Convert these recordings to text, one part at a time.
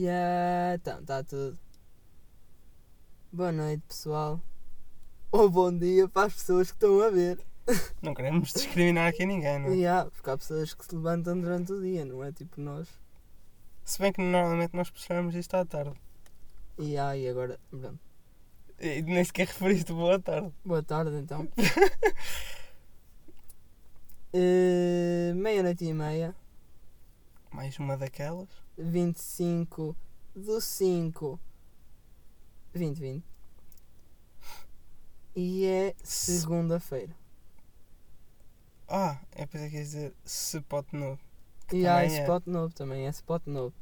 Yeah, então, está tudo. Boa noite, pessoal. Ou bom dia para as pessoas que estão a ver. Não queremos discriminar aqui ninguém, não é? Yeah, porque há pessoas que se levantam durante o dia, não é? Tipo nós. Se bem que normalmente nós postamos isto à tarde. E yeah, e agora, pronto. E nem sequer referiste boa tarde. Boa tarde, então. Eh, Meia-noite e meia, Mais uma daquelas. 25 do 5, 2020. E é segunda-feira. Ah, eu pensei que ia dizer spot novo. E há é. spot novo também, é spot novo.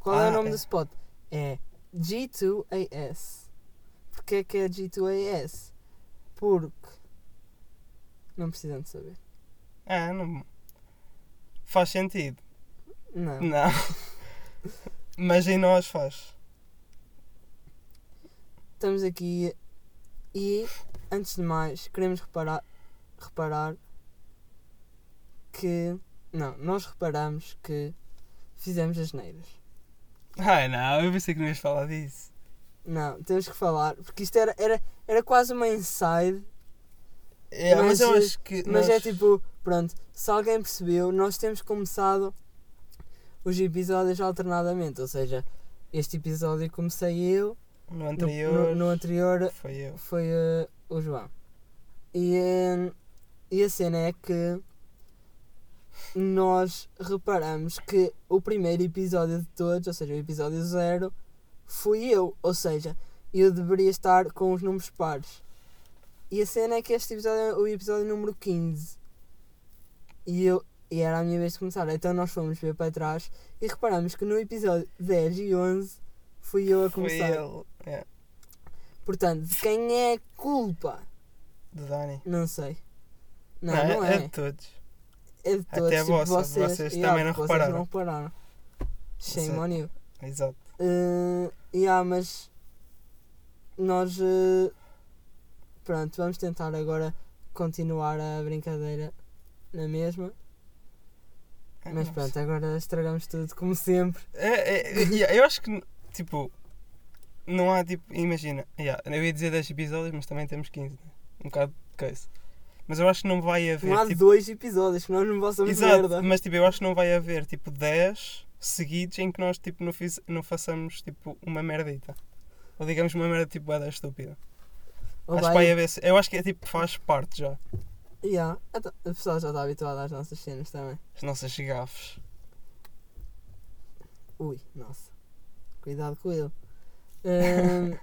Qual é Ah, o nome é. do spot? É G2AS. Porquê é que é G2AS? Porque. Não precisam de saber. Ah, não. Faz sentido. Não. Não. Mas em nós faz. Estamos aqui e, antes de mais, queremos reparar, reparar que. Não, nós reparamos que fizemos as neiras. Ai não, eu pensei que não ias falar disso. Não, temos que falar, porque isto era, era, era quase uma inside É, mas, Mas, eu acho que. Mas nós- é tipo, pronto, se alguém percebeu, nós temos começado os episódios alternadamente. Ou seja, este episódio comecei eu, No anterior. no, no anterior Foi eu. foi eh, o João. E, eh, e a cena é que nós reparamos que o primeiro episódio de todos, ou seja, o episódio zero, fui eu. Ou seja, eu deveria estar com os números pares. E a cena é que este episódio é o episódio número 15. E, eu, e era a minha vez de começar. Então nós fomos ver para trás e reparamos que no episódio 10 e 11 fui eu a Foi começar. ele. É, Portanto, de quem é culpa? de Dani. Não sei. Não, não, é. É de todos. É de todos. Até a vossa, vocês, vocês Yeah, também não porque repararam. Vocês não repararam. Shame on you. Exato. Uh, yeah, mas nós uh, pronto, vamos tentar agora continuar a brincadeira na mesma. É, Mas pronto, agora estragamos tudo como sempre. É, é, yeah, eu acho que, tipo, não há tipo. Imagina, yeah, eu ia dizer 10 episódios, mas também temos 15, né? um bocado de coisa. Mas eu acho que não vai haver. Não há tipo, dois episódios que nós não possamos exato, merda. mas tipo, eu acho que não vai haver tipo 10 seguidos em que nós tipo, não, fiz, não façamos tipo uma merdita. Ou digamos uma merda tipo bué da estúpida. Ou acho que vai- vai haver. Eu acho que é tipo, faz parte já. Yeah, então, a pessoa já está habituada às nossas cenas também. As nossas gafes. Ui, nossa. Cuidado com ele. Hum,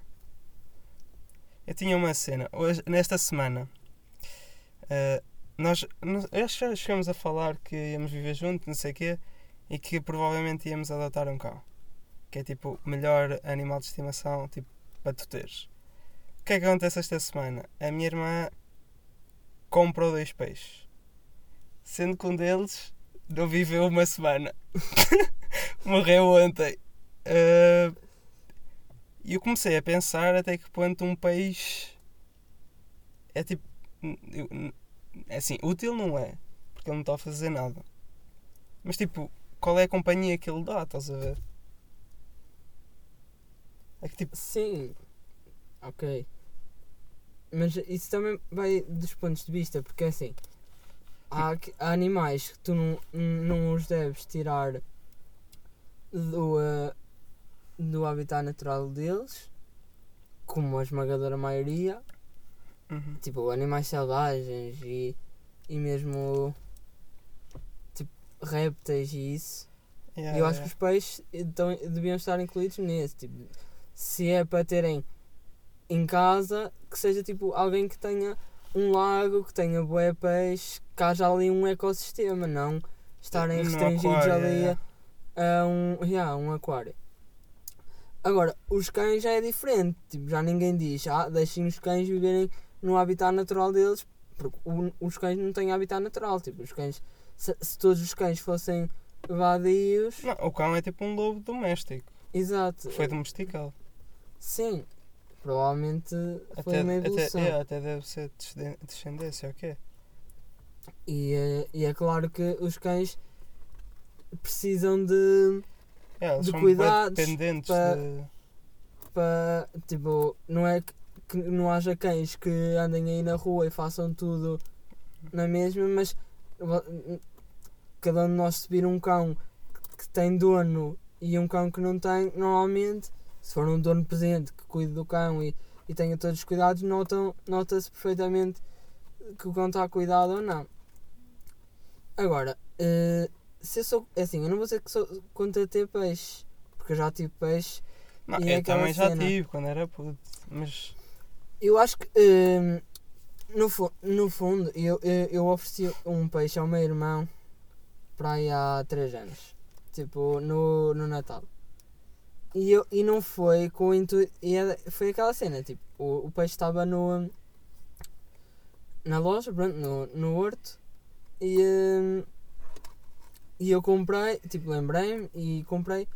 Eu tinha uma cena, hoje, nesta semana, eh, nós, acho que já chegamos a falar que íamos viver juntos, não sei o quê, e que provavelmente íamos adotar um cão. Que é tipo o melhor animal de estimação tipo, para tu teres. O que é que acontece esta semana? A minha irmã comprou dois peixes. Sendo que um deles não viveu uma semana. Morreu ontem. Eh, e eu comecei a pensar até que ponto um peixe é tipo. É assim, útil não é, porque ele não está a fazer nada. Mas tipo, qual é a companhia que ele dá, estás a ver? É que tipo, sim. Ok. Mas isso também vai dos pontos de vista, porque assim. Há, há animais que tu não, não os deves tirar do, eh, do habitat natural deles, como a esmagadora maioria, uhum, tipo animais selvagens e, e mesmo tipo répteis e isso. yeah, eu acho que yeah. os peixes então, deviam estar incluídos nesse. Tipo, se é para terem em casa, que seja tipo alguém que tenha um lago, que tenha bué peixe, que haja ali um ecossistema, não estarem No restringidos aquário, ali yeah. a, a um, yeah, um aquário. Agora, os cães já é diferente, tipo, já ninguém diz, ah, deixem os cães viverem no habitat natural deles, porque o- os cães não têm habitat natural, tipo, os cães, se, se todos os cães fossem vadios, Não, o cão é tipo um lobo doméstico. exato, Foi domesticado. sim, provavelmente foi Até, uma até, evolução. é, até deve ser descendência, ok? E, eh, e é claro que os cães precisam de É, de cuidados dependentes pa- de. para tipo, não é que, que não haja cães que andem aí na rua e façam tudo na mesma, mas cada um de nós se vir um cão que tem dono e um cão que não tem, normalmente, se for um dono presente que cuide do cão e, e tenha todos os cuidados, notam, nota-se perfeitamente que o cão está cuidado ou não. Agora, eh, se eu sou. É assim, eu não vou dizer que sou contra ter peixe, porque eu já tive peixe Não, é eu também já cena. tive quando era puto. Mas. Eu acho que hum, no, fu- no fundo eu, eu, eu ofereci um peixe ao meu irmão para aí há 3 anos. Tipo, no, no Natal. E, eu, e não foi com o intuito. é- Foi aquela cena, tipo, o, o peixe estava no. Na loja, pronto, no, no horto. E, e eu comprei, tipo, lembrei-me e comprei.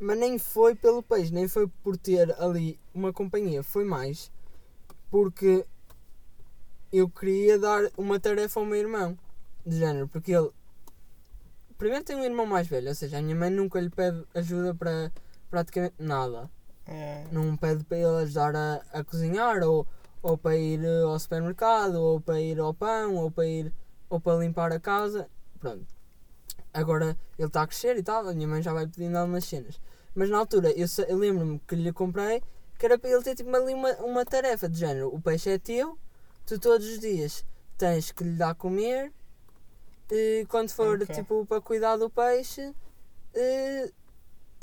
Mas nem foi pelo peixe, nem foi por ter ali uma companhia, foi mais porque eu queria dar uma tarefa ao meu irmão, de género, porque ele primeiro tem um irmão mais velho, ou seja, a minha mãe nunca lhe pede ajuda para praticamente nada. É, Não pede para ele ajudar a, a cozinhar ou, ou para ir ao supermercado, ou para ir ao pão, ou para ir ou para limpar a casa. Pronto. Agora ele está a crescer e tal, a minha mãe já vai pedindo algumas cenas. Mas na altura eu, eu lembro-me que lhe comprei que era para ele ter tipo ali uma, uma tarefa de género. O peixe é teu, tu todos os dias tens que lhe dar a comer. E quando for Ok. tipo para cuidar do peixe, eh,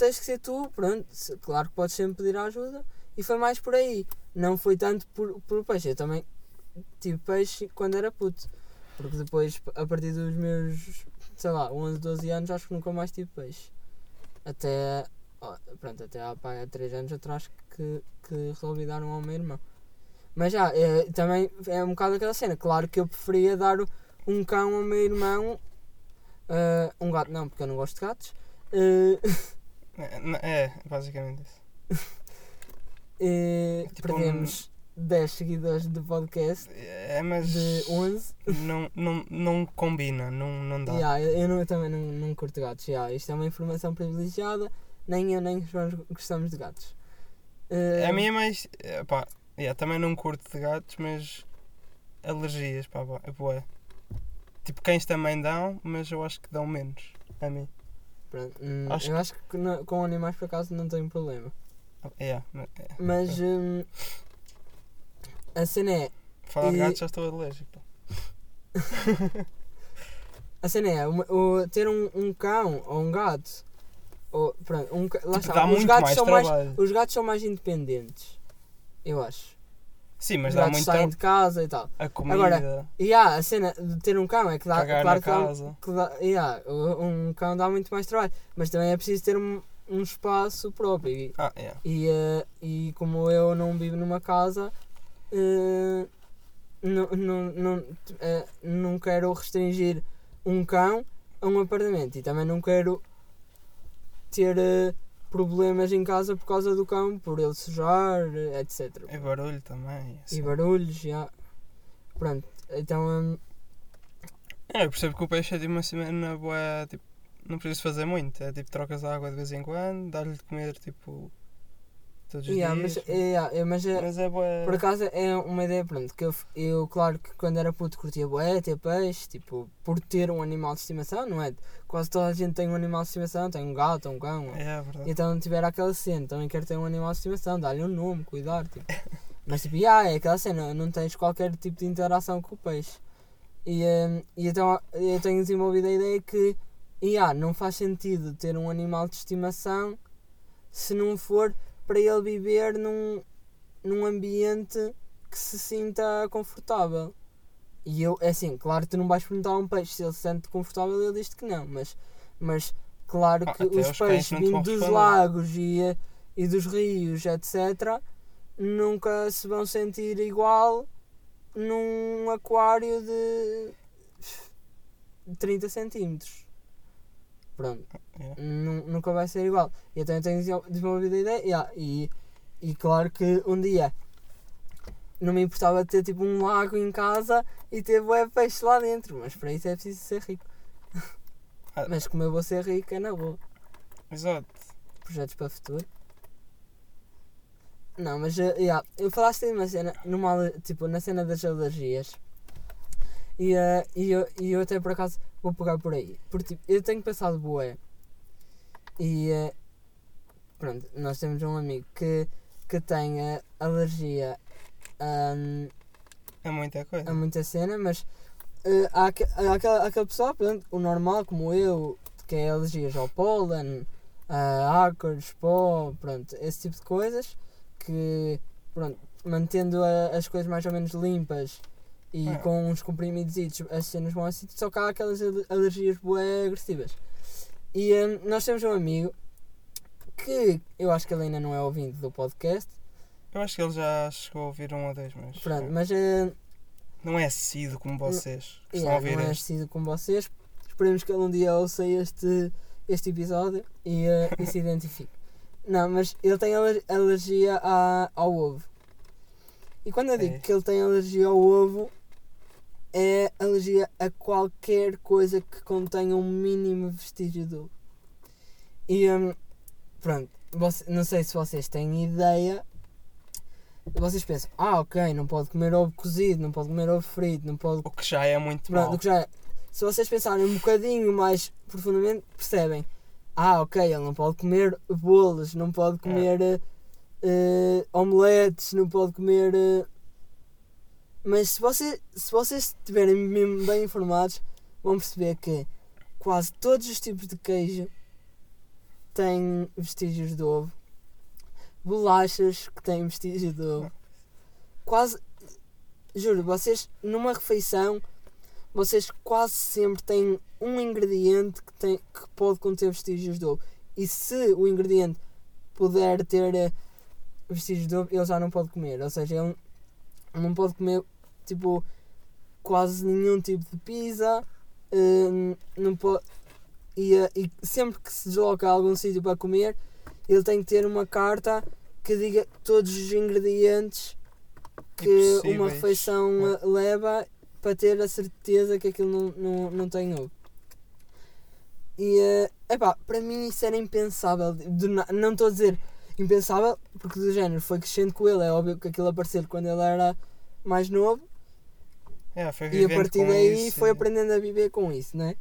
tens que ser tu, pronto. Claro que podes sempre pedir ajuda. E foi mais por aí. Não foi tanto por, por peixe. Eu também tive peixe quando era puto. Porque depois, a partir dos meus, sei lá, 11, 12 anos, acho que nunca mais tive peixe. Até, pronto, até há, pá, há 3 anos atrás que, que resolvi dar um ao meu irmão. Mas já, é, também é um bocado aquela cena. Claro que eu preferia dar um cão ao meu irmão. ah, um gato não, porque eu não gosto de gatos. ah, é, basicamente isso. e Tipo perdemos 10 seguidores do podcast É, mas. de 11. Não, não, não combina, não, não dá. Yeah, eu, não- eu também não, não curto gatos. yeah, isto é uma informação privilegiada. Nem eu nem os gostamos de gatos. Ah, A minha é mais. Pá, yeah, também não curto de gatos, mas. Alergias, pá, pá, é bué. Tipo, cães também dão, mas eu acho que dão menos. A mim. Pronto, hum, acho eu acho que não- com animais por acaso não tenho problema. Yeah, mas- é. Mas hum, a cena é. Falar de E- gatos já estou alérgico. pá. A cena é uma- o- ter um, um cão ou um gato. Ou, pronto, um, ca- lá Tipo, está, dá os muito gatos mais são mais. Os gatos são mais independentes. Eu acho. Sim, mas dá muito trabalho. de casa e tal. A comida, Agora, há a cena de ter um cão é que dá. cagar claro na que dá, casa. que dá, yeah, um cão dá muito mais trabalho. Mas também é preciso ter um, um espaço próprio. E, Ah, yeah. e, eh, e como eu não vivo numa casa, eh, não, não, não, eh, não quero restringir um cão a um apartamento. E também não quero ter problemas em casa por causa do cão, por ele sujar, etc. E barulho também. E assim. barulhos, já. Pronto, então. hum, É, eu percebo que o peixe é de uma semana boa, tipo, não preciso fazer muito. É tipo, trocas a água de vez em quando, dar-lhe de comer, tipo, todos os yeah, dias. mas, é, yeah, mas é- Mas é boa. Por acaso é uma ideia, pronto, que eu, eu claro que quando era puto curtia bué, ter peixe, tipo, por ter um animal de estimação, não é? Quase toda a gente tem um animal de estimação, tem um gato, um cão, É, é verdade. então tiver aquela cena, também quero ter um animal de estimação, dar-lhe um nome, cuidar, tipo. Mas tipo, yeah, é aquela cena, não tens qualquer tipo de interação com o peixe. E, hum, e então eu tenho desenvolvido a ideia que, yeah, não faz sentido ter um animal de estimação se não for para ele viver num, num ambiente que se sinta confortável. E eu, é assim, claro que tu não vais perguntar a um peixe se ele se sente confortável, ele diz que não, mas, mas claro Ah, que até os peixes vindo dos responder. lagos e, e dos rios, etc., nunca se vão sentir igual num aquário de 30 centímetros. Pronto. Yeah. Nu- nunca vai ser igual. E então eu tenho desenvol- desenvolvido a ideia. yeah, e, e claro que um dia não me importava ter tipo um lago em casa e ter bué peixe lá dentro. Mas para isso é preciso ser rico. Ah. Mas como eu vou ser rico é na boa. Exato. projetos para o futuro. Não, mas uh, yeah, eu falaste de uma cena, numa, tipo, na cena das alergias. E, uh, e, eu, e eu até por acaso vou pegar por aí. Porque tipo, eu tenho pensado boé. E uh, pronto, nós temos um amigo que, que tem uh, alergia um, É muita coisa. a muita cena, mas uh, há, há aquela, aquela pessoa, pronto, o normal, como eu, que é alergias ao pólen, a ácaros, pó, pronto, esse tipo de coisas, que, pronto, mantendo a- as coisas mais ou menos limpas e Ah. com uns comprimidos, as cenas vão assim, só que há aquelas ale- alergias bué agressivas. E um, nós temos um amigo que eu acho que ele ainda não é ouvinte do podcast, Eu acho que ele já chegou a ouvir um ou dois, mas. pronto, mas uh, Não é assíduo como vocês que estão Yeah, não é este. assistido com vocês. Esperemos que ele um dia ouça este, este episódio e, eh, e se identifique. Não, mas ele tem aler- alergia a, ao ovo. E quando eu digo É. que ele tem alergia ao ovo, é alergia a qualquer coisa que contenha um mínimo vestígio de ovo. E hum, pronto, você- não sei se vocês têm ideia. Vocês pensam, ah ok, não pode comer ovo cozido, não pode comer ovo frito, não pode O que já é muito Pronto, mal. que já é. Se vocês pensarem um bocadinho mais profundamente, percebem. Ah, ok, ele não pode comer bolos, não pode comer eh, eh, omeletes, não pode comer. eh, Mas se, você, se vocês estiverem mesmo bem informados, vão perceber que quase todos os tipos de queijo têm vestígios de ovo. Bolachas que têm vestígios de ovo. Quase. Juro, vocês numa refeição vocês quase sempre têm um ingrediente que, tem, que pode conter vestígios de ovo. E se o ingrediente puder ter eh, vestígios de ovo, ele já não pode comer. Ou seja, ele não pode comer tipo quase nenhum tipo de pizza. eh, não pode, e, eh, e sempre que se desloca a algum sítio para comer, ele tem que ter uma carta que diga todos os ingredientes que uma refeição É. leva para ter a certeza que aquilo não, não, não tem ovo. E eh, epá, para mim isso era impensável. Na- não estou a dizer impensável, porque do género foi crescendo com ele. É óbvio que aquilo apareceu quando ele era mais novo É, e a partir daí isso foi e aprendendo a viver com isso, né?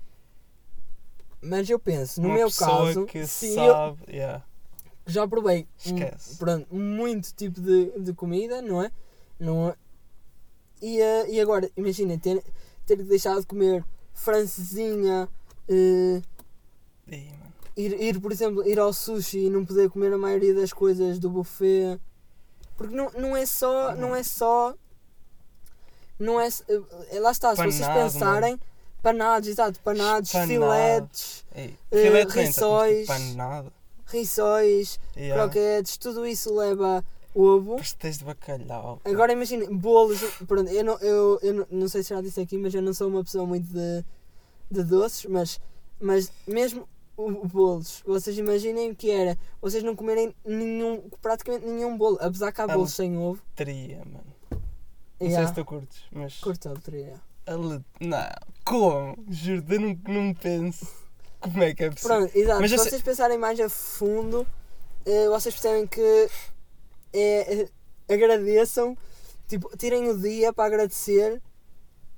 Mas eu penso, no uma meu caso, que se eu sabe. yeah, já provei um- pronto, muito tipo de, de comida, não é? Não é? E, eh, e agora, imagina, ter, ter que deixar de comer francesinha, mano. ir, ir, por exemplo, ir ao sushi e não poder comer a maioria das coisas do buffet. Porque não, não é só. Não é só. Não é. s- eh, Lá está, se vocês Panado, pensarem. Panados, exato, panados, Panado. filetes, Ei, Eh, filete tanto, mas rissóis. tipo, panado. rissóis, Yeah. croquetes, tudo isso leva ovo. Pastéis de bacalhau. Agora imagina, bolos, pronto, eu, não, eu, eu não, não sei se já disse aqui, mas eu não sou uma pessoa muito de, de doces, mas, mas mesmo o, o bolos, vocês imaginem que era vocês não comerem nenhum, praticamente nenhum bolo, apesar que há Ah, bolos sem ovo. Teria, mano. Não Yeah. sei se tu curtes, mas. Curto a loteria. Não, como? Juro, eu não, não penso. Como é que é possível? Pronto, exato, Mas se sei- vocês pensarem mais a fundo, eh, vocês percebem que é, é- agradeçam, tipo, tirem o dia para agradecer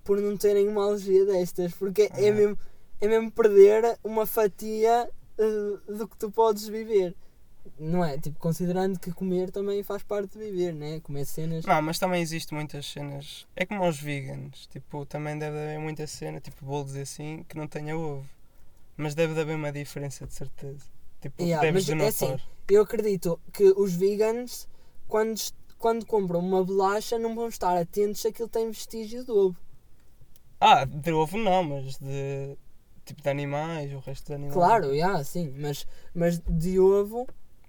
por não terem uma alergia destas, porque é, Ah. mesmo, é mesmo perder uma fatia eh, do que tu podes viver. Não é? Tipo, considerando que comer também faz parte de viver, né? Comer cenas. Não, mas também existe muitas cenas. É como aos veganos. Tipo, também deve haver muita cena, tipo bolos assim, que não tenha ovo. Mas deve haver uma diferença de certeza. Tipo, Yeah, deves mas de é assim. Eu acredito que os vegans, quando, quando compram uma bolacha, não vão estar atentos se aquilo tem vestígio de ovo. Ah, de ovo não, mas de. Tipo de animais, o resto de animais. Claro, yeah, sim, mas, mas de ovo.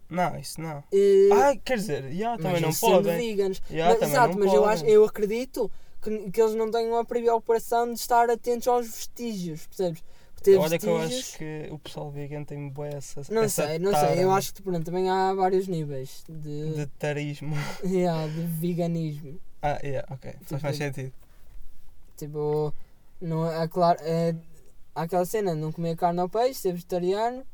Não, isso não. eh, Ah, quer dizer, yeah, também não podem. veganos. Yeah, Mas- exato, mas eu, podem. acho, eu acredito que, que eles não tenham a preocupação de estar atentos aos vestígios, percebes? Ter Olha que eu acho que o pessoal vegan tem boa essa. Não essa sei, não tara sei. Eu acho que pronto, também há vários níveis de, De tarismo. yeah, de veganismo. Ah, yeah, ok. Faz Tipo, mais sentido. Tipo, não é claro, é, há aquela cena de não comer carne ou peixe, ser vegetariano,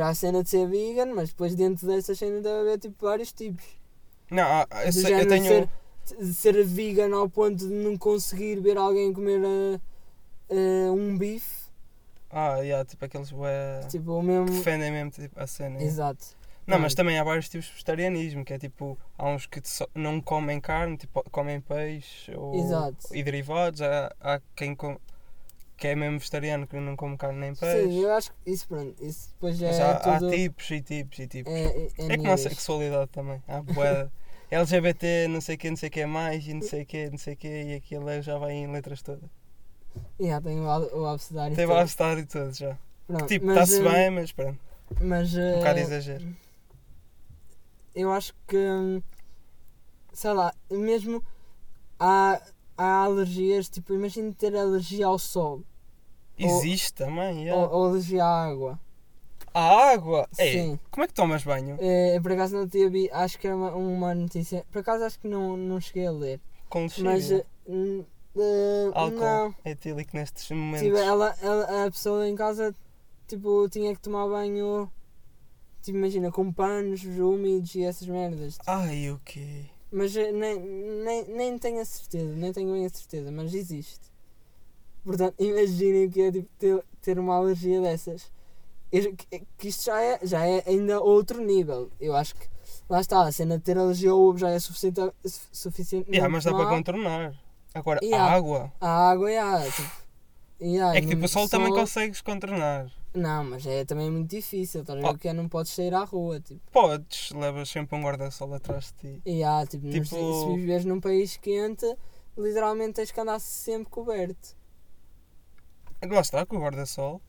Há a cena de ser vegan, mas depois dentro dessa cena deve haver tipo vários tipos. Não, ah, eu, Do sei- eu tenho. ser, de ser vegan ao ponto de não conseguir ver alguém comer eh, eh, um bife. Ah, yeah, tipo aqueles bué, Tipo, o mesmo. que defendem mesmo tipo, a cena. Exato. Não, mas também há vários tipos de vegetarianismo, que é tipo, há uns que não comem carne, tipo, comem peixe ou, Exato. e derivados, há, há quem com, que é mesmo vegetariano que não come carne nem peixe. Sim, eu acho que isso, pronto, isso depois já Mas é há, há tudo. tipos e tipos e tipos. é, é, É, como a sexualidade também. Há bué, LGBT, não sei o que, não sei o que mais, e não sei o que, não sei o que, e aquilo já vai em letras todas. Já tem o, o abecedário. Tem todo. o abecedário e tudo já. Pronto, Tipo, está-se eh, bem, mas pronto, Mas. um eh, bocado exagero. eu acho que hum, sei lá, mesmo há, há alergias, tipo, imagina ter alergia ao sol Existe também, yeah. ou, ou à água. A água! Ei, Sim. como é que tomas banho? Eh, por acaso não tinha vi, acho que era uma, uma notícia, por acaso acho que não, não cheguei a ler, Com mas eh, Álcool não, etílico nestes momentos. tipo, ela, ela- a pessoa em casa tipo, tinha que tomar banho, tipo, imagina, com panos úmidos e essas merdas. Ai, o quê? Mas eh, nem, nem, nem tenho a certeza, nem tenho bem a certeza, mas existe. Portanto, imaginem o que é tipo, ter, ter uma alergia dessas. Eu- que, que isto já é, já é ainda outro nível. Eu acho que lá está, a cena de ter alergia ao ovo já é suficiente, su- suficiente Yeah, mas dá para contornar. Agora, Yeah. a água. A água e a tipo, yeah, É que tipo, o sol também consegues contornar. Não, mas é também muito difícil. Estás a ver o que é? Não podes sair à rua. Tipo, Podes, levas sempre um guarda-sol atrás de ti. e há, tipo, Tipo- se viveres num país quente, literalmente tens que andar sempre coberto. Lá está, com o guarda-sol.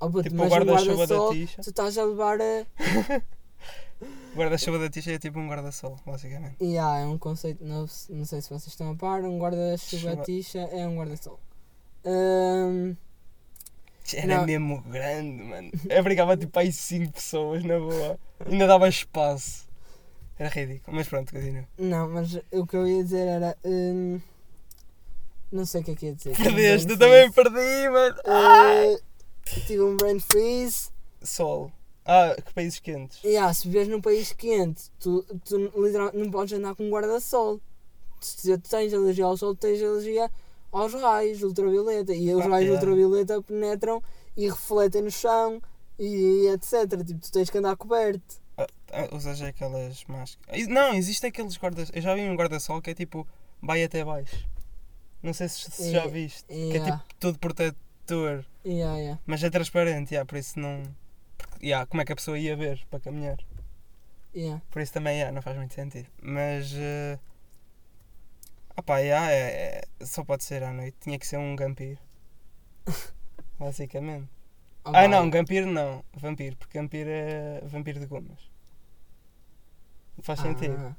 Oh, puto, Tipo, o um guarda-chuva da guarda-sol, tixa. tu estás a levar a. O guarda-chuva da tixa é tipo um guarda-sol, basicamente. E há, é um conceito novo, não sei se vocês estão a par. Um guarda-chuva Chuva. tixa é um guarda-sol. Hum, Era Não. mesmo grande, mano. Eu brincava tipo aí 5 pessoas na boa. Ainda dava espaço. Era ridículo. Mas pronto, continua. não, mas o que eu ia dizer era. hum, não sei o que é que ia dizer. um Perdeste, eu também perdi, mano. Uh, tive um brain freeze. Sol. Ah, que países quentes. Há, se viveres num país quente, tu, tu literalmente não podes andar com um guarda-sol. Se tu tens alergia ao sol, tens alergia aos raios ultravioleta. E os Ah, raios yeah. ultravioleta penetram e refletem no chão e etc. Tipo, tu tens que andar coberto. Ah, ah, usas aquelas máscaras. Não, existe aqueles guarda Eu já vi um guarda-sol que é tipo. Vai até baixo. Não sei se, se já viste. Que é Yeah. tipo todo protetor. Yeah, yeah. Mas é transparente, yeah, por isso não. Porque, yeah, como é que a pessoa ia ver para caminhar? Yeah. Por isso também yeah, não faz muito sentido. Mas. Uh... Ah pá, yeah, é, é- só pode ser à noite. Tinha que ser um vampiro. Basicamente. Oh, Ah não, vampiro não. Vampiro, porque vampiro é vampiro de gomas. Faz sentido. Ah,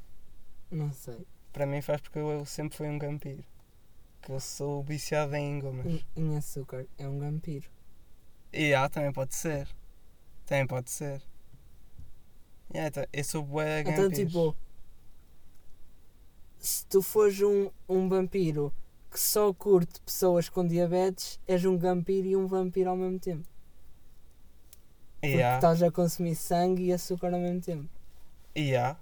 não sei. Para mim faz porque eu sempre fui um vampiro. Que eu sou viciado em gomas. Em, açúcar. É um vampiro. E ah, também pode ser. Também pode ser. Yeah, então, eu sou bué Então, tipo, se tu fores um, um vampiro que só curte pessoas com diabetes, és um vampiro e um vampiro ao mesmo tempo. Porque Yeah, estás a consumir sangue e açúcar ao mesmo tempo. yeah.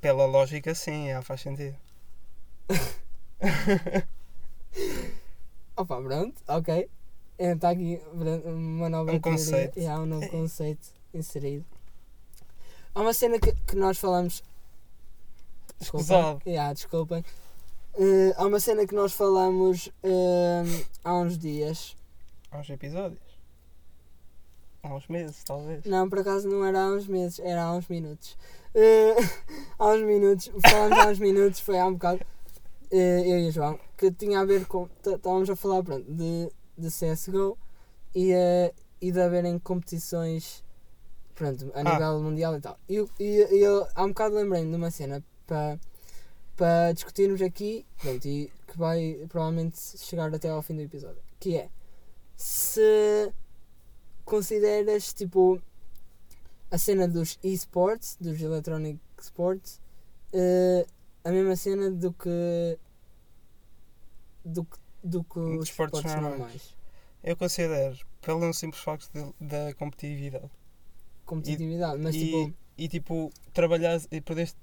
Pela lógica sim, yeah, faz sentido. Opa, pronto, ok. Está aqui uma nova Um conceito. E há um novo conceito inserido. Há uma cena que, que nós falamos. Escusado. Yeah, desculpem. Eh, há uma cena que nós falamos eh, há uns dias. Há uns episódios. Há uns meses, talvez. Não, por acaso não era há uns meses, era há uns minutos. Eh, há uns minutos, falámos há uns minutos, foi há um bocado, eu e o João, que tinha a ver com. Estávamos a falar pronto, de, de CSGO e, eh, e de haverem competições pronto, a Ah. nível mundial e tal. E, eu- e, eu há um bocado lembrei-me de uma cena para para discutirmos aqui pronto, e que vai provavelmente chegar até ao fim do episódio. Que é se consideras tipo a cena dos esports, dos electronic sports, eh, a mesma cena do que do que, do que os Desportos esportes normais. normais. Eu considero, pelo simples facto de- da competitividade. competitividade, mas e, tipo, e tipo, trabalhar e poderes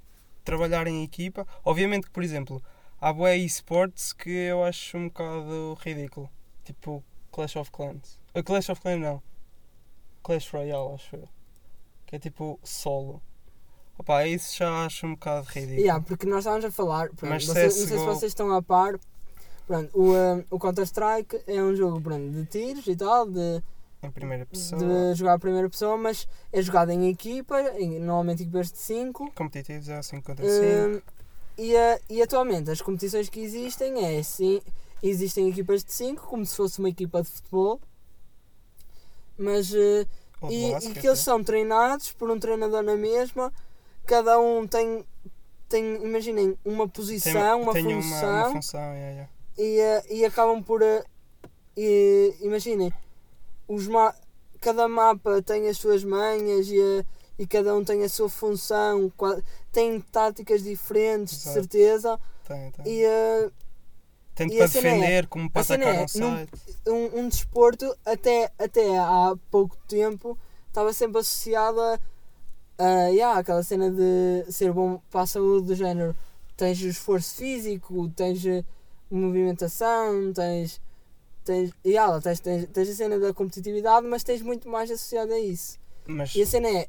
trabalhar em equipa. Obviamente que, por exemplo, há bué esportes que eu acho um bocado ridículo. Tipo Clash of Clans. Uh, Clash of Clans não. Clash Royale, acho eu. Que é tipo solo. Opa, isso já acho um bocado ridículo. yeah, porque nós estávamos a falar, pronto, Mas vocês- não sei se CSGO vocês estão a par, pronto, o, um, o Counter-Strike é um jogo pronto, de tiros e tal, de, Em primeira pessoa. de jogar a primeira pessoa, mas é jogado em equipa, em, normalmente equipas de 5. Competitivos é 5 contra 5. e, a- e atualmente as competições que existem é assim, existem equipas de 5, como se fosse uma equipa de futebol, mas eh, de e, e basquete, que eles é. são treinados por um treinador na mesma, cada um tem, tem imaginem, uma Tem- posição, uma tem função, Uma, uma função, yeah, yeah. e, eh, e acabam por. eh, e, imaginem, os ma cada mapa tem as suas manhas e, eh, e cada um tem a sua função, tem táticas diferentes, de Exato. certeza. Tem, tem. E Tanto para a cena é- defender como para cena atacar é, um site. um, um desporto, até, até há pouco tempo, estava sempre associado a, a yeah, aquela cena de ser bom para a saúde, do género. Tens esforço físico, tens eh, movimentação, tens. Tens, yeah, tens, tens, tens a cena da competitividade, mas tens muito mais associado a isso. Mas E a cena é,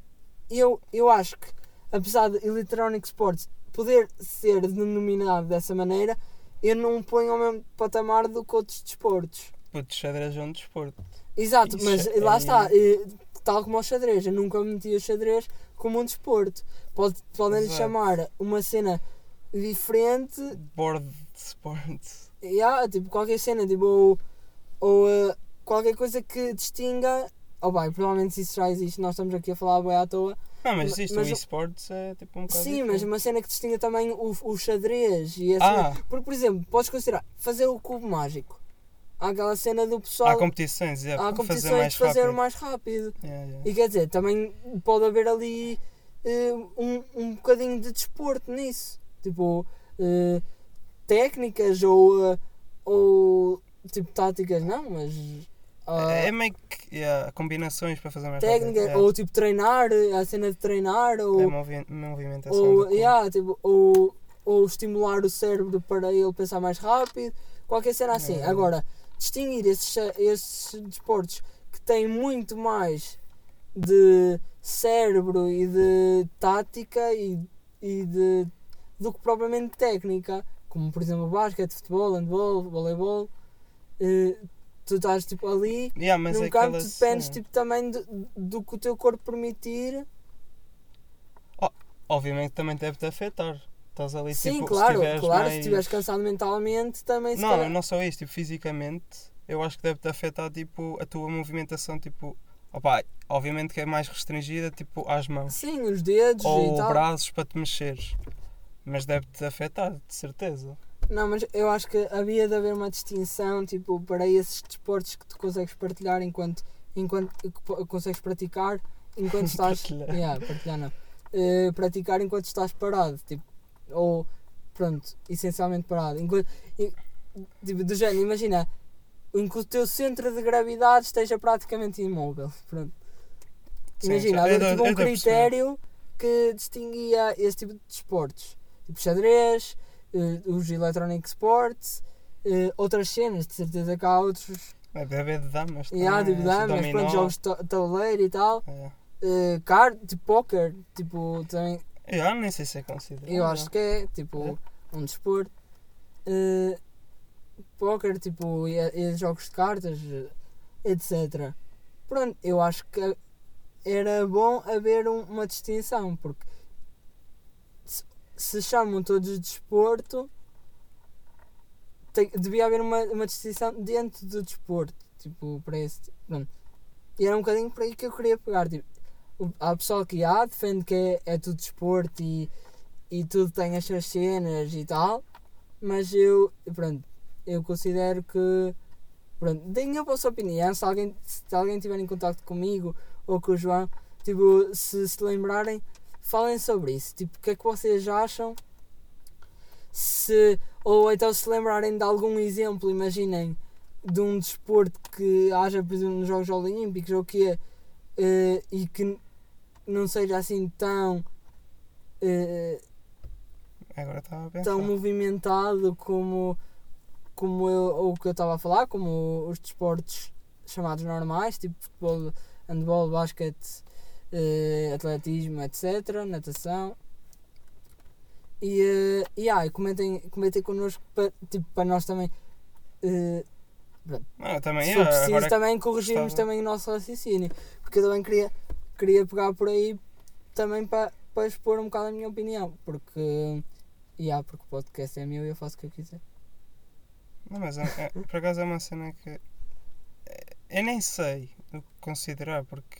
eu, eu acho que, apesar de Electronic Sports poder ser denominado dessa maneira, eu não ponho ao mesmo patamar do que outros desportos. putz, xadrez é um desporto. Exato, Isso mas é- lá está, tal como o xadrez, eu nunca meti o xadrez como um desporto. Pode, podem lhe Exato. chamar uma cena diferente, Board sports. yeah, tipo qualquer cena, tipo, ou, ou eh, qualquer coisa que distinga. Oh, bem, provavelmente isso já existe, nós estamos aqui a falar bem à toa. Não, mas Ma- existe, mas o esportes é tipo um bocado Sim, mas diferente. uma cena que distinga também o, o xadrez e essa. Ah. Porque, por exemplo, podes considerar fazer o cubo mágico. Há aquela cena do pessoal. Há competições, é, há competições fazer de fazer rápido. mais rápido. Yeah, yeah. E quer dizer, também pode haver ali eh, um, um bocadinho de desporto nisso. Tipo, eh, técnicas ou, eh, ou tipo táticas, não, mas. ah, É meio que yeah, combinações para fazer mais técnica, rápido. ou tipo treinar, a cena de treinar, ou. É movi movimentação. ou, yeah, tipo, ou, ou estimular o cérebro para ele pensar mais rápido, qualquer cena assim. É. Agora, distinguir esses, esses desportos que têm muito mais de cérebro e de tática e, e de do que propriamente técnica, como por exemplo basquete, futebol, handball, voleibol, eh, tu estás tipo ali Yeah, num é campo tu dependes tipo, também do, do que o teu corpo permitir. Obviamente também deve-te afetar. Estás ali Sim, tipo, claro, se claro, mais... se estiveres cansado mentalmente também Não, calhar- não só isso, tipo, fisicamente, eu acho que deve-te afetar tipo, a tua movimentação, tipo, opá, obviamente que é mais restringida, tipo, às mãos. Sim, os dedos e Ou tal. braços para te mexeres. Mas deve-te afetar, de certeza. Não, mas eu acho que havia de haver uma distinção, tipo, para esses desportos que tu consegues partilhar enquanto, enquanto consegues praticar enquanto estás. Partilhar. Yeah, partilhar não. Eh, praticar enquanto estás parado, tipo, ou pronto, essencialmente parado. Enquanto, tipo, do género, imagina, em que o teu centro de gravidade esteja praticamente imóvel. Pronto. Sim, Imagina, já- havia tipo um critério que distinguia esse tipo de desportos. Tipo xadrez, eh, os electronic sports, eh, outras cenas, de certeza que há outros. Deve haver de damas E há também, tipo damas, dominó. pronto, jogos de ta- tabuleiro e tal. É. Eh, card, tipo póquer, tipo, também, Eu nem sei se é considerado. eu acho que é, tipo, um desporto. Eh, póquer, tipo, e, e jogos de cartas, etc. Pronto, eu acho que era bom haver um- uma distinção, porque se, se chamam todos de desporto, tem- devia haver uma, uma distinção dentro do desporto, tipo, para esse. Pronto. E era um bocadinho por aí que eu queria pegar. Tipo, há pessoal que há, defende que é, é tudo desporto e, e tudo tem as suas cenas e tal, mas eu, pronto, eu considero que. Pronto, deem a vossa opinião. Se alguém, se alguém tiver em contato comigo ou com o João, tipo, se se lembrarem, falem sobre isso. Tipo, o que é que vocês acham? Se, ou então se lembrarem de algum exemplo, imaginem, de um desporto que haja, por exemplo, nos Jogos Olímpicos ou que é, eh, e que não seja assim tão. eh, Agora estava a pensar. tão movimentado como, como eu, o que eu estava a falar, como os desportos chamados normais, tipo futebol, handball, basquete, eh, atletismo, etc., natação. E, eh, e, ah, e comentem, comentem connosco para, tipo, para nós também, eu também se é, for preciso, agora também corrigirmos também o nosso raciocínio. Porque eu também queria, queria pegar por aí também para, expor um bocado a minha opinião. Porque, yeah, porque o podcast é meu e eu faço o que eu quiser. Não, mas é, é- por acaso é uma cena que é, eu nem sei o que considerar porque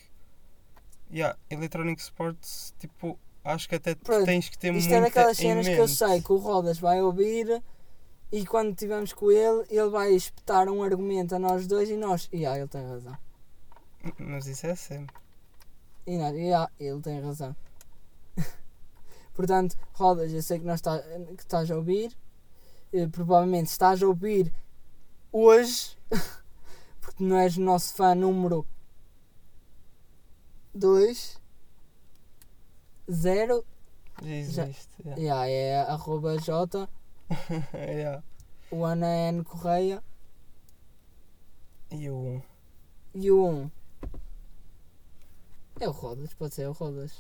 yeah, Electronic Sports tipo acho que até Pronto, tens que ter Isto muita é daquelas cenas que eu mente. sei que o Rodas vai ouvir e quando estivermos com ele, ele vai espetar um argumento a nós dois e nós. E ah, ele tem razão. Mas isso é sempre. E nós, e ah, ele tem razão. Portanto, Rodas, eu sei que, nós tá, que estás a ouvir. Eh, provavelmente estás a ouvir hoje, porque não és o nosso fã número 2 0 Já existe. Yeah. yeah, é arroba J yeah. o Ana N Correia E o e o 1 é o Rodas, pode ser o Rodas.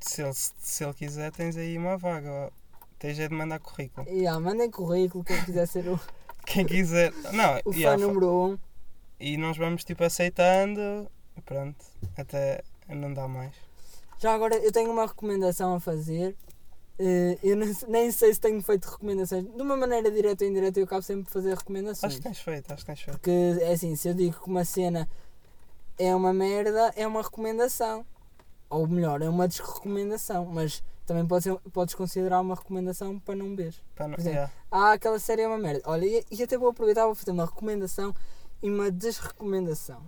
se ele, se ele quiser tens aí uma vaga. Tens é de mandar currículo. Yeah, mandem currículo quem quiser ser o, Quem quiser. Não, o fã yeah, fa- número 1. e nós vamos tipo aceitando. e Pronto. Até não dá mais. Já agora eu tenho uma recomendação a fazer. Eh, eu não- nem sei se tenho feito recomendações. De uma maneira direta ou indireta, eu acabo sempre por fazer recomendações. Acho que tens feito, acho que tens feito. Porque é assim, se eu digo que uma cena é uma merda, é uma recomendação. Ou melhor, é uma desrecomendação. Mas também pode ser, podes considerar uma recomendação para não ver. Para não, Por exemplo. Ah, aquela série é uma merda. Olha, e, e até vou aproveitar vou fazer uma recomendação e uma desrecomendação.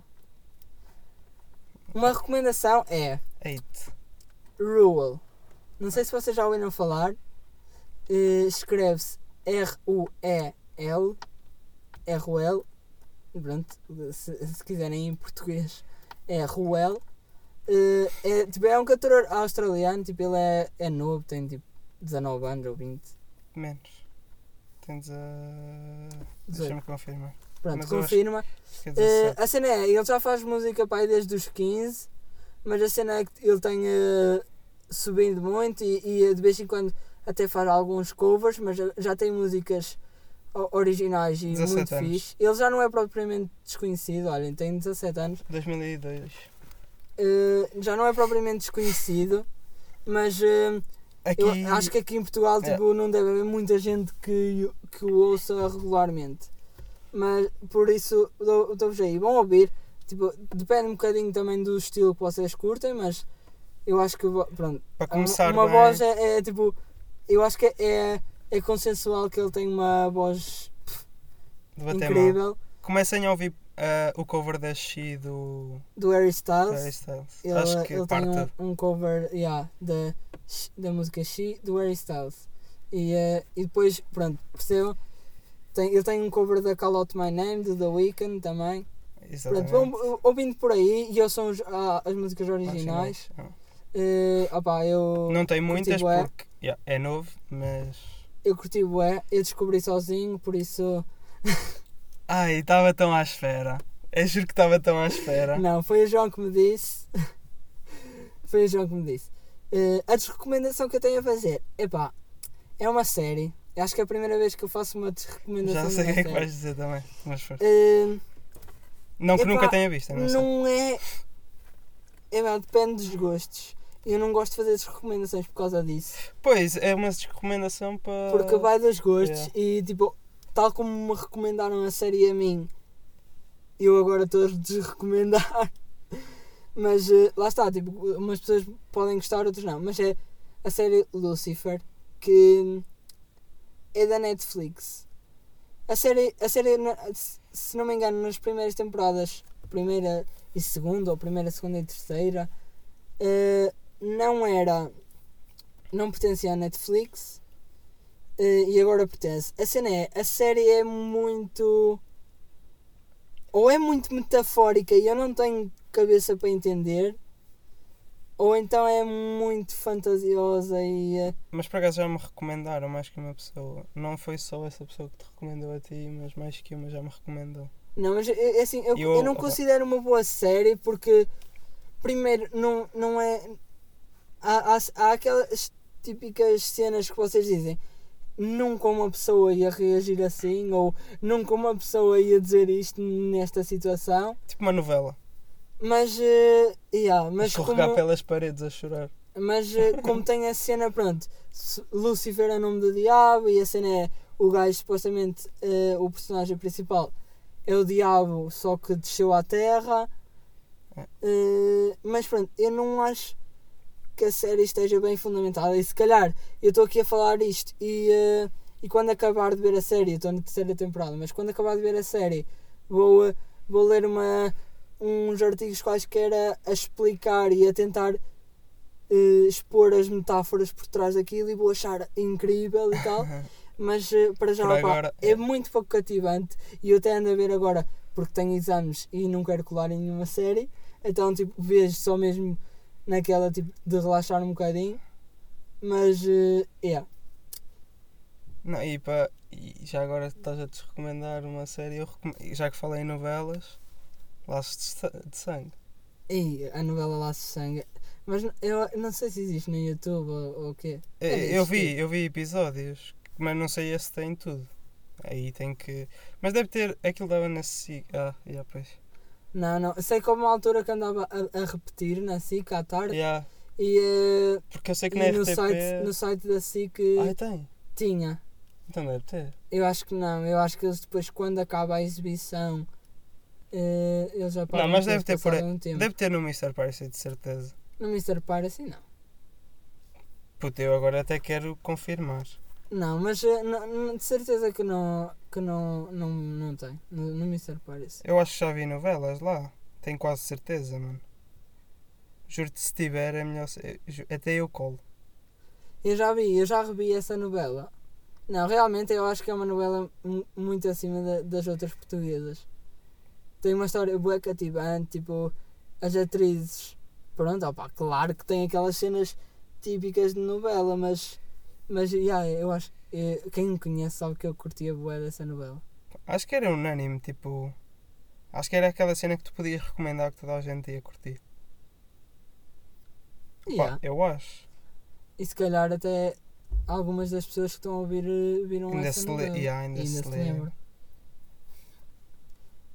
Uma recomendação é Eight. Ruel. Não sei se vocês já ouviram falar. Eh, Escreve-se R-U-E-L. R-U-L. Pronto, se, se quiserem em português, é Ruel. Eh, é, tipo, é um cantor australiano, tipo, ele é, é novo, tem tipo 19 anos ou 20. Menos. Tens a. 18. Deixa-me confirmar. Pronto, Mas confirma. Acho que é Eh, 17. a cena é, ele já faz música pai desde os 15, mas a cena é que ele tem eh, subindo muito e, e, de vez em quando até faz alguns covers, mas já- tem músicas originais e 17 muito anos. fixe. Ele já não é propriamente desconhecido, olhem, tem 17 anos, 2002. Eh, já não é propriamente desconhecido, mas eh, Aqui. eu acho que aqui em Portugal É. tipo, não deve haver muita gente que, que o ouça regularmente. Mas por isso dou-vos aí. Vão ouvir. Tipo, depende um bocadinho também do estilo que vocês curtem, mas eu acho que pronto. Para começar uma bem, voz é, é, tipo. Eu acho que é, é consensual que ele tem uma voz de bater mal. incrível Comecem a ouvir ah, o cover da She do do Harry Styles. Harry Styles. Ele, Acho que ele parte. tem um, um cover yeah, da, da música She do Harry Styles. E, eh, e depois, pronto, percebam? Tem, ele tem um cover da Call Out My Name do The Weeknd também. Pronto, Exatamente. vão uh, ouvindo por aí e ouçam os- ah, as músicas originais. Ah. Eh, opá, eu, Não tem muitas porque yeah, é novo, mas. Eu curti bué, eu descobri sozinho, por isso. Ai, estava tão à espera. Eu juro que estava tão à espera. Não, foi o João que me disse. foi o João que me disse. Eh, a desrecomendação que eu tenho a fazer, epá, é uma série. Eu Acho que é a primeira vez que eu faço uma desrecomendação. Já sei o que é que vais dizer também. Mas força. Eh, Não que epá, nunca tenha visto, eu não, não é. Epá, depende dos gostos. Eu não gosto de fazer desrecomendações por causa disso. Pois, é uma recomendação para. Porque vai dos gostos yeah. e tipo, tal como me recomendaram a série a mim, eu agora estou a desrecomendar. Mas eh, lá está, tipo, umas pessoas podem gostar, outras não. Mas é a série Lucifer, que é da Netflix. A série, a série se- não me engano, nas primeiras temporadas, primeira e segunda, ou primeira, segunda e terceira, eh, não era. não pertencia à Netflix. Eh, e agora pertence. A cena é, a série é muito. Ou é muito metafórica e eu não tenho cabeça para entender, ou então é muito fantasiosa e. eh, Mas por acaso já me recomendaram mais que uma pessoa. Não foi só essa pessoa que te recomendou a ti, mas mais que uma já me recomendou. Não, mas é é assim, eu, Eu- eu não considero uma boa série porque, primeiro, não, não é. Há, há, há aquelas típicas cenas que vocês dizem. Nunca uma pessoa ia reagir assim, ou nunca uma pessoa ia dizer isto nesta situação. Tipo uma novela. Mas, eh, yeah, mas Escorregar como, pelas paredes a chorar. mas eh, como tem a cena, pronto, Lucifer é o nome do diabo e a cena é o gajo, supostamente, eh, o personagem principal é o diabo, só que desceu à terra. É. Eh, mas pronto, eu não acho que a série esteja bem fundamentada. E se calhar eu estou aqui a falar isto e, eh, e quando acabar de ver a série, estou na terceira temporada, mas quando acabar de ver a série, vou, eh, vou ler uma, uns artigos quaisquer a, a explicar e a tentar eh, expor as metáforas por trás daquilo e vou achar incrível e tal. Mas para já opá, agora, é é. muito pouco cativante e eu até ando a ver agora porque tenho exames e não quero colar em nenhuma série. Então tipo vejo só mesmo naquela tipo de relaxar um bocadinho. Mas é. Não, e, pá, e já agora estás a te recomendar uma série, eu recom- já que falei em novelas, Laços de, Sa- de Sangue. E a novela Laço de Sangue. Mas eu não sei se existe no YouTube ou o quê. Eu, Deve eu vi, eu vi episódios, mas não sei se tem tudo. Aí tem que. Mas deve ter. Aquilo dava na SIC. Ah, já, pois. Não, não. Sei que houve uma altura que andava a, a repetir na SIC à tarde Já, e, eh, porque eu sei que na no, RTP. site, no site da SIC Ah, tem. tinha. Então deve ter. Eu acho que não, eu acho que eles depois quando acaba a exibição eh, eles já param mas deve ter por um tempo. Deve ter no Mr. Party, de certeza. No Mr. Piracy não. Puta, eu agora até quero confirmar. Não, mas eh, não- não- de certeza que não, que não, não, não tem. No, no Mr. Eu acho que já vi novelas lá. Tenho quase certeza, mano. Juro-te, se tiver, é melhor. ju- Até eu colo. Eu já vi, eu já revi essa novela. Não, realmente eu acho que é uma novela mu- muito acima da- das outras portuguesas. Tem uma história boa cativante, tipo, as atrizes. Pronto, opá, claro que tem aquelas cenas típicas de novela, mas. Mas, yeah, eu acho. eh, quem me conhece sabe que eu curtia boa dessa novela. Acho que era unânime, tipo. Acho que era aquela cena que tu podias recomendar que toda a gente ia curtir. Pá, Yeah. eu acho. E se calhar até algumas das pessoas que estão a ouvir eh, viram Ainda essa se, le... novela. yeah, ainda E se lembra.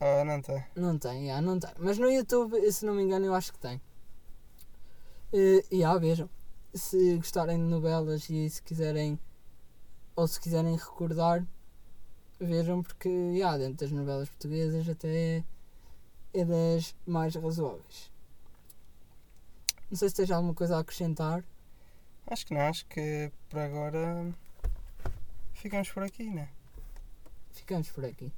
Ah, não tem. Não tem, yeah, não tem. Mas no YouTube, se não me engano, eu acho que tem. E yeah, vejam. Se gostarem de novelas e se quiserem ou se quiserem recordar, vejam porque yeah, dentro das novelas portuguesas até é, das mais razoáveis. Não sei se tens alguma coisa a acrescentar. Acho que não, acho que por agora ficamos por aqui, né? Ficamos por aqui.